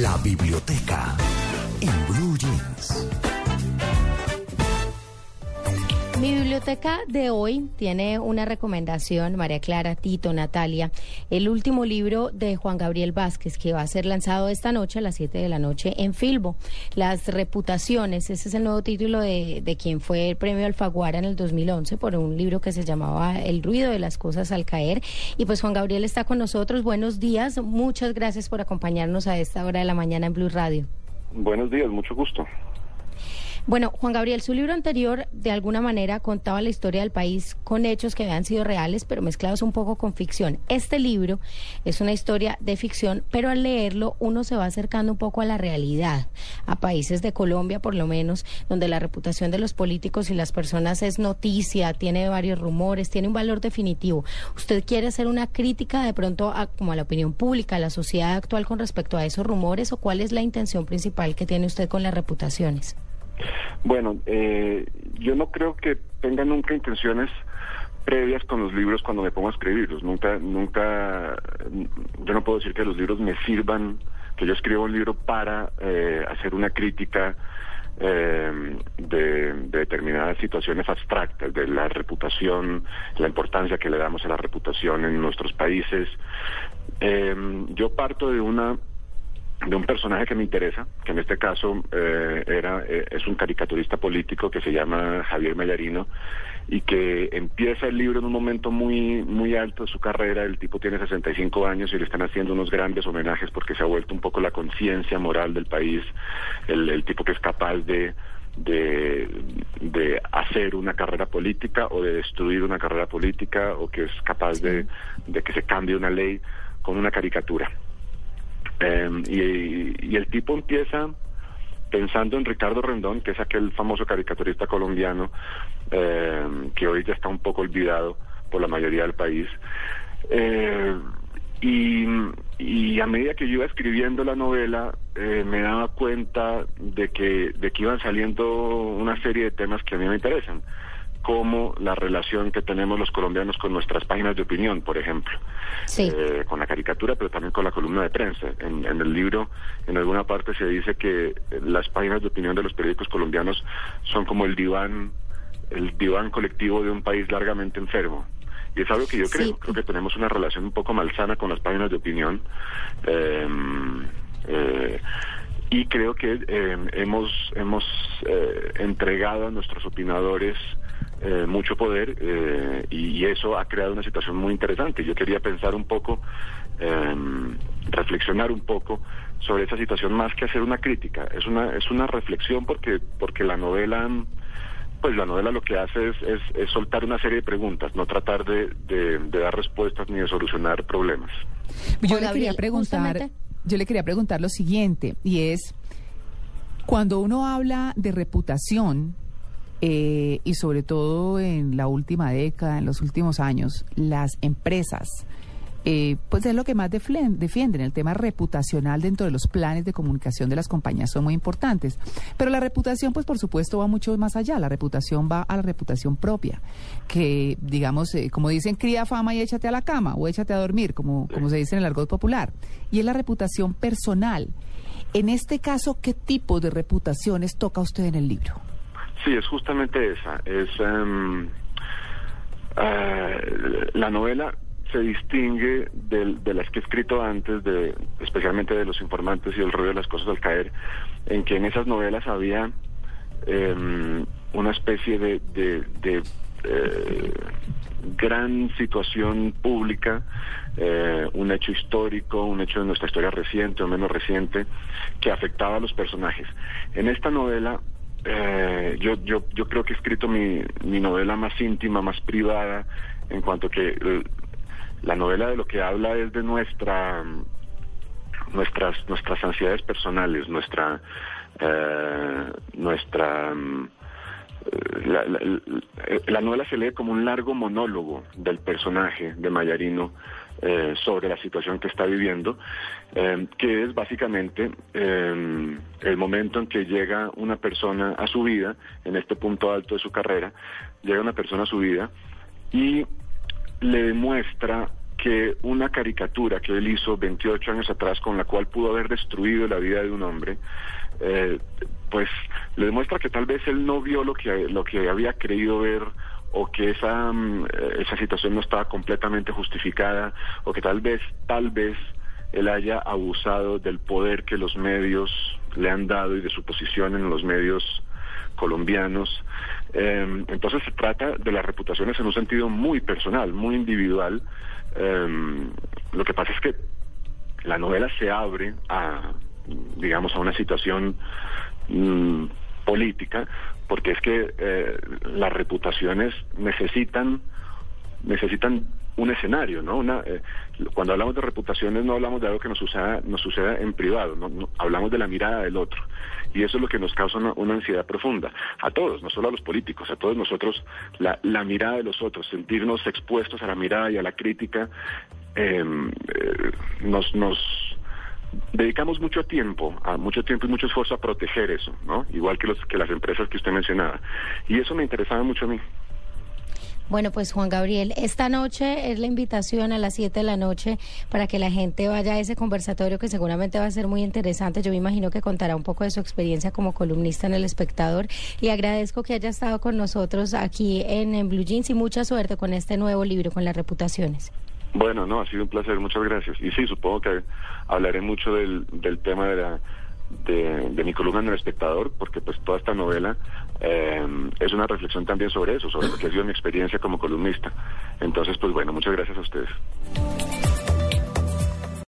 La biblioteca en Blue Jeans. Mi biblioteca de hoy tiene una recomendación, María Clara, Tito, Natalia, el último libro de Juan Gabriel Vázquez que va a ser lanzado esta noche a las 7 de la noche en Filbo. Las reputaciones, ese es el nuevo título de, de quien fue el premio Alfaguara en el 2011 por un libro que se llamaba El ruido de las cosas al caer. Y pues Juan Gabriel está con nosotros. Buenos días, muchas gracias por acompañarnos a esta hora de la mañana en Blue Radio. Buenos días, mucho gusto. Bueno, Juan Gabriel, su libro anterior de alguna manera contaba la historia del país con hechos que habían sido reales, pero mezclados un poco con ficción. Este libro es una historia de ficción, pero al leerlo uno se va acercando un poco a la realidad, a países de Colombia por lo menos, donde la reputación de los políticos y las personas es noticia, tiene varios rumores, tiene un valor definitivo. ¿Usted quiere hacer una crítica de pronto a, como a la opinión pública, a la sociedad actual con respecto a esos rumores o cuál es la intención principal que tiene usted con las reputaciones? Bueno, eh, yo no creo que tenga nunca intenciones previas con los libros cuando me pongo a escribirlos. Nunca, nunca, yo no puedo decir que los libros me sirvan, que yo escribo un libro para eh, hacer una crítica eh, de, de, determinadas situaciones abstractas, de la reputación, la importancia que le damos a la reputación en nuestros países. yo parto de una de un personaje que me interesa, que en este caso eh, era eh, es un caricaturista político que se llama Javier Mayarino y que empieza el libro en un momento muy muy alto de su carrera. El tipo tiene 65 años y le están haciendo unos grandes homenajes porque se ha vuelto un poco la conciencia moral del país, el, tipo que es capaz de de, de hacer una carrera política o de destruir una carrera política o que es capaz de, de que se cambie una ley con una caricatura. Em, y, el tipo empieza pensando en Ricardo Rendón, que es aquel famoso caricaturista colombiano em, que hoy ya está un poco olvidado por la mayoría del país. Eh, y, a medida que yo iba escribiendo la novela, eh, me daba cuenta de que, de que iban saliendo una serie de temas que a mí me interesan como la relación que tenemos los colombianos con nuestras páginas de opinión, por ejemplo, eh, con la caricatura, pero también con la columna de prensa. En, el libro, en alguna parte se dice que las páginas de opinión de los periódicos colombianos son como el diván, el diván colectivo de un país largamente enfermo. Y es algo que yo creo, creo que tenemos una relación un poco malsana con las páginas de opinión. Eh, eh, y creo que hemos hemos entregado a nuestros opinadores eh, mucho poder eh, y, eso ha creado una situación muy interesante. Yo quería pensar un poco, em, reflexionar un poco sobre esa situación más que hacer una crítica. Es una es una reflexión porque porque la novela pues la novela lo que hace es, es, soltar una serie de preguntas, no tratar de, de, dar respuestas ni de solucionar problemas. Yo le quería preguntar, yo le quería preguntar lo siguiente y es cuando uno habla de reputación eh, y sobre todo en la última década, en los últimos años, las empresas, eh, pues es lo que más defienden. El tema reputacional dentro de los planes de comunicación de las compañías son muy importantes. Pero la reputación, pues por supuesto, va mucho más allá. La reputación va a la reputación propia, que digamos, eh, como dicen, cría fama y échate a la cama o échate a dormir, como, como se dice en el argot popular. Y es la reputación personal. En este caso, ¿qué tipo de reputaciones toca usted en el libro? Sí, es justamente esa. Es em, eh, la novela se distingue de, las que he escrito antes, de, especialmente de los informantes y el rollo de las cosas al caer, en que en esas novelas había em, una especie de, de, eh, gran situación pública, eh, un hecho histórico, un hecho de nuestra historia reciente o menos reciente, que afectaba a los personajes. En esta novela eh, yo, yo, yo creo que he escrito mi, mi novela más íntima, más privada, en cuanto que eh, la novela de lo que habla es de nuestra nuestras nuestras ansiedades personales, nuestra eh, nuestra la, la, novela se lee como un largo monólogo del personaje de Mayarino eh, sobre la situación que está viviendo, eh, que es básicamente eh, el momento en que llega una persona a su vida, en este punto alto de su carrera, llega una persona a su vida y le demuestra que una caricatura que él hizo 28 años atrás con la cual pudo haber destruido la vida de un hombre, eh, pues le demuestra que tal vez él no vio lo que, lo que había creído ver o que esa, mm, esa situación no estaba completamente justificada o que tal vez, tal vez él haya abusado del poder que los medios le han dado y de su posición en los medios colombianos. Em, entonces se trata de las reputaciones en un sentido muy personal, muy individual. Em, lo que pasa es que la novela se abre a, digamos, a una situación mm, política, porque es que eh, las reputaciones necesitan necesitan un escenario, ¿no? Una, eh, cuando hablamos de reputaciones no hablamos de algo que nos suceda, nos suceda en privado, ¿no? hablamos de la mirada del otro. Y eso es lo que nos causa una, ansiedad profunda. A todos, no solo a los políticos, a todos nosotros, la, la mirada de los otros, sentirnos expuestos a la mirada y a la crítica, em, eh, nos, nos dedicamos mucho tiempo, a mucho tiempo y mucho esfuerzo a proteger eso, ¿no? Igual que, los, que las empresas que usted mencionaba. Y eso me interesaba mucho a mí. Bueno, pues Juan Gabriel, esta noche es la invitación a las 7 de la noche para que la gente vaya a ese conversatorio que seguramente va a ser muy interesante. Yo me imagino que contará un poco de su experiencia como columnista en El Espectador y agradezco que haya estado con nosotros aquí en, Blue Jeans y mucha suerte con este nuevo libro, con las reputaciones. Bueno, no, ha sido un placer, muchas gracias. Y sí, supongo que hablaré mucho del, del tema de la de, mi columna en El Espectador, porque pues toda esta novela eh, es una reflexión también sobre eso, sobre lo que ha sido mi experiencia como columnista. Entonces, pues bueno, muchas gracias a ustedes.